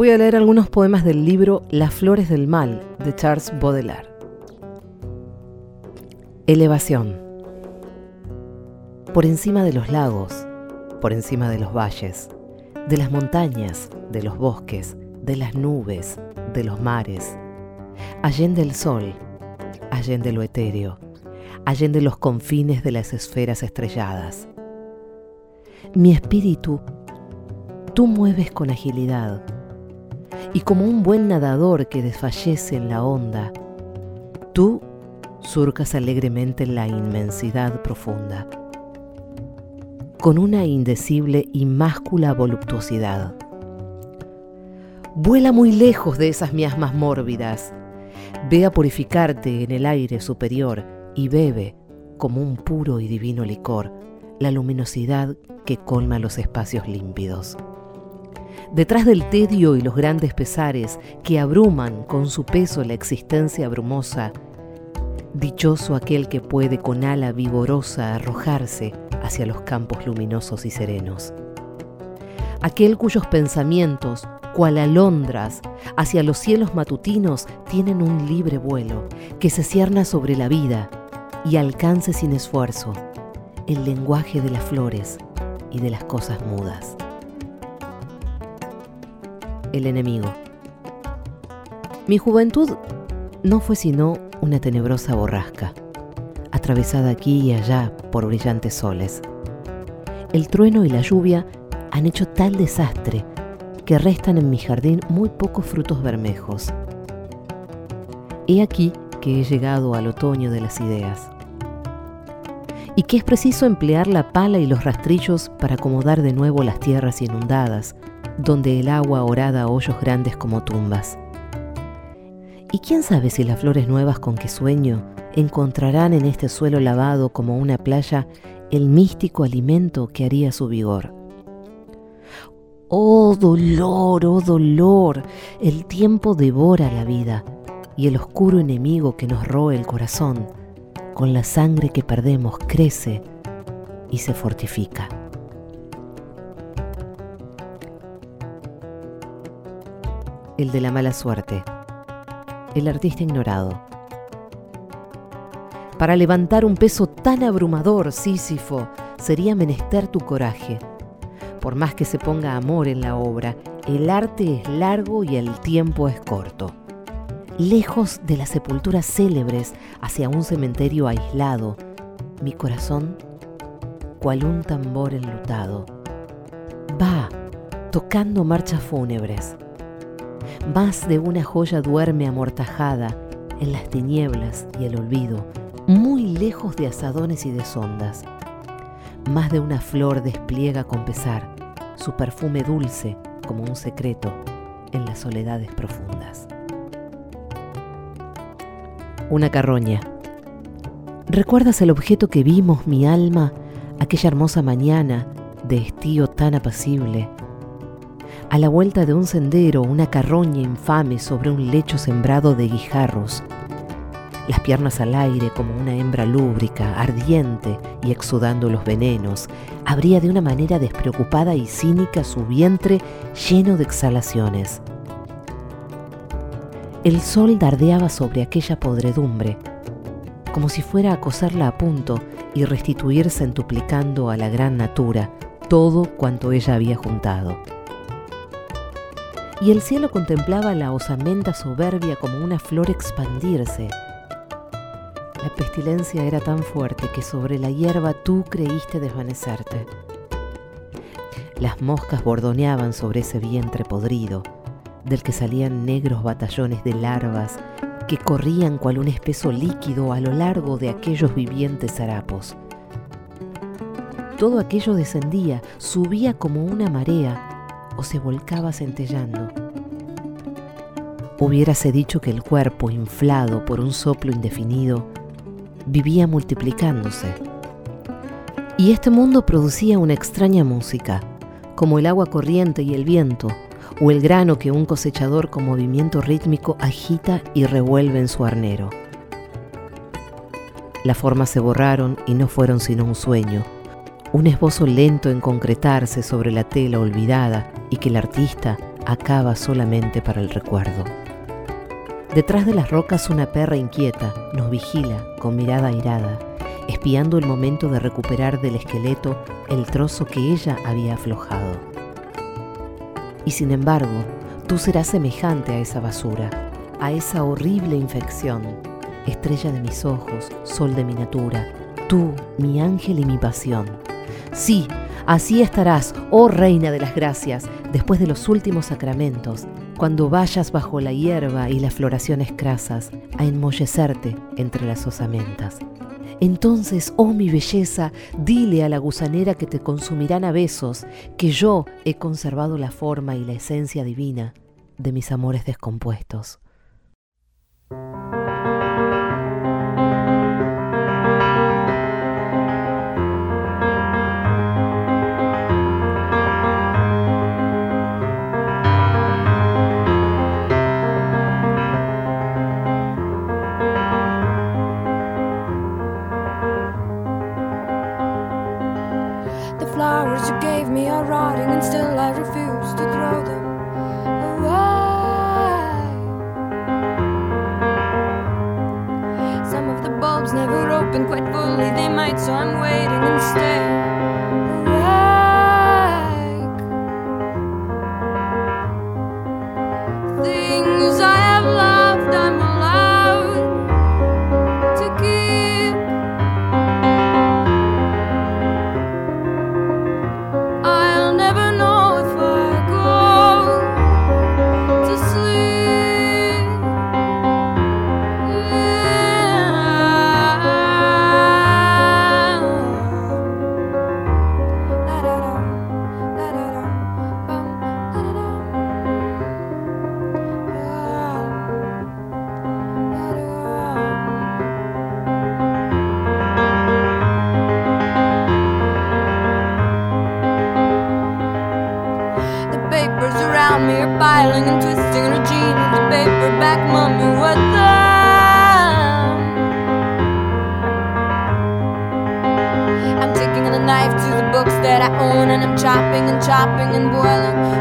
Voy a leer algunos poemas del libro Las Flores del Mal de Charles Baudelaire. Elevación. Por encima de los lagos, por encima de los valles, de las montañas, de los bosques, de las nubes, de los mares, allende el sol, allende lo etéreo, allende los confines de las esferas estrelladas. Mi espíritu, tú mueves con agilidad, y como un buen nadador que desfallece en la onda, tú surcas alegremente en la inmensidad profunda, con una indecible y máscula voluptuosidad. Vuela muy lejos de esas miasmas mórbidas, ve a purificarte en el aire superior y bebe, como un puro y divino licor, la luminosidad que colma los espacios límpidos. Detrás del tedio y los grandes pesares que abruman con su peso la existencia brumosa, dichoso aquel que puede con ala vigorosa arrojarse hacia los campos luminosos y serenos. Aquel cuyos pensamientos, cual alondras, hacia los cielos matutinos tienen un libre vuelo que se cierna sobre la vida y alcance sin esfuerzo el lenguaje de las flores y de las cosas mudas el enemigo. Mi juventud no fue sino una tenebrosa borrasca, atravesada aquí y allá por brillantes soles. El trueno y la lluvia han hecho tal desastre que restan en mi jardín muy pocos frutos bermejos. He aquí que he llegado al otoño de las ideas y que es preciso emplear la pala y los rastrillos para acomodar de nuevo las tierras inundadas, donde el agua orada hoyos grandes como tumbas. Y quién sabe si las flores nuevas con que sueño encontrarán en este suelo lavado como una playa el místico alimento que haría su vigor. Oh dolor, oh dolor, el tiempo devora la vida y el oscuro enemigo que nos roe el corazón, con la sangre que perdemos, crece y se fortifica. el de la mala suerte, el artista ignorado. Para levantar un peso tan abrumador, Sísifo, sería menester tu coraje. Por más que se ponga amor en la obra, el arte es largo y el tiempo es corto. Lejos de las sepulturas célebres, hacia un cementerio aislado, mi corazón, cual un tambor enlutado, va tocando marchas fúnebres más de una joya duerme amortajada en las tinieblas y el olvido, muy lejos de asadones y de sondas. Más de una flor despliega con pesar su perfume dulce como un secreto en las soledades profundas. Una carroña. ¿Recuerdas el objeto que vimos, mi alma, aquella hermosa mañana de estío tan apacible? a la vuelta de un sendero una carroña infame sobre un lecho sembrado de guijarros, las piernas al aire como una hembra lúbrica, ardiente y exudando los venenos, abría de una manera despreocupada y cínica su vientre lleno de exhalaciones. El sol dardeaba sobre aquella podredumbre, como si fuera a coserla a punto y restituir centuplicando a la gran natura todo cuanto ella había juntado y el cielo contemplaba la osamenta soberbia como una flor expandirse. La pestilencia era tan fuerte que sobre la hierba tú creíste desvanecerte. Las moscas bordoneaban sobre ese vientre podrido, del que salían negros batallones de larvas que corrían cual un espeso líquido a lo largo de aquellos vivientes harapos. Todo aquello descendía, subía como una marea, o se volcaba centellando. Hubiérase dicho que el cuerpo, inflado por un soplo indefinido, vivía multiplicándose. Y este mundo producía una extraña música, como el agua corriente y el viento, o el grano que un cosechador con movimiento rítmico agita y revuelve en su arnero. Las formas se borraron y no fueron sino un sueño, un esbozo lento en concretarse sobre la tela olvidada y que el artista acaba solamente para el recuerdo. Detrás de las rocas una perra inquieta nos vigila con mirada airada, espiando el momento de recuperar del esqueleto el trozo que ella había aflojado. Y sin embargo, tú serás semejante a esa basura, a esa horrible infección, estrella de mis ojos, sol de mi natura, tú, mi ángel y mi pasión. Sí, así estarás, oh Reina de las Gracias, después de los últimos sacramentos, cuando vayas bajo la hierba y las floraciones crasas a enmollecerte entre las osamentas. Entonces, oh mi belleza, dile a la gusanera que te consumirán a besos, que yo he conservado la forma y la esencia divina de mis amores descompuestos. Some of the bulbs never open quite fully, they might, so I'm waiting and staring. Chopping and boiling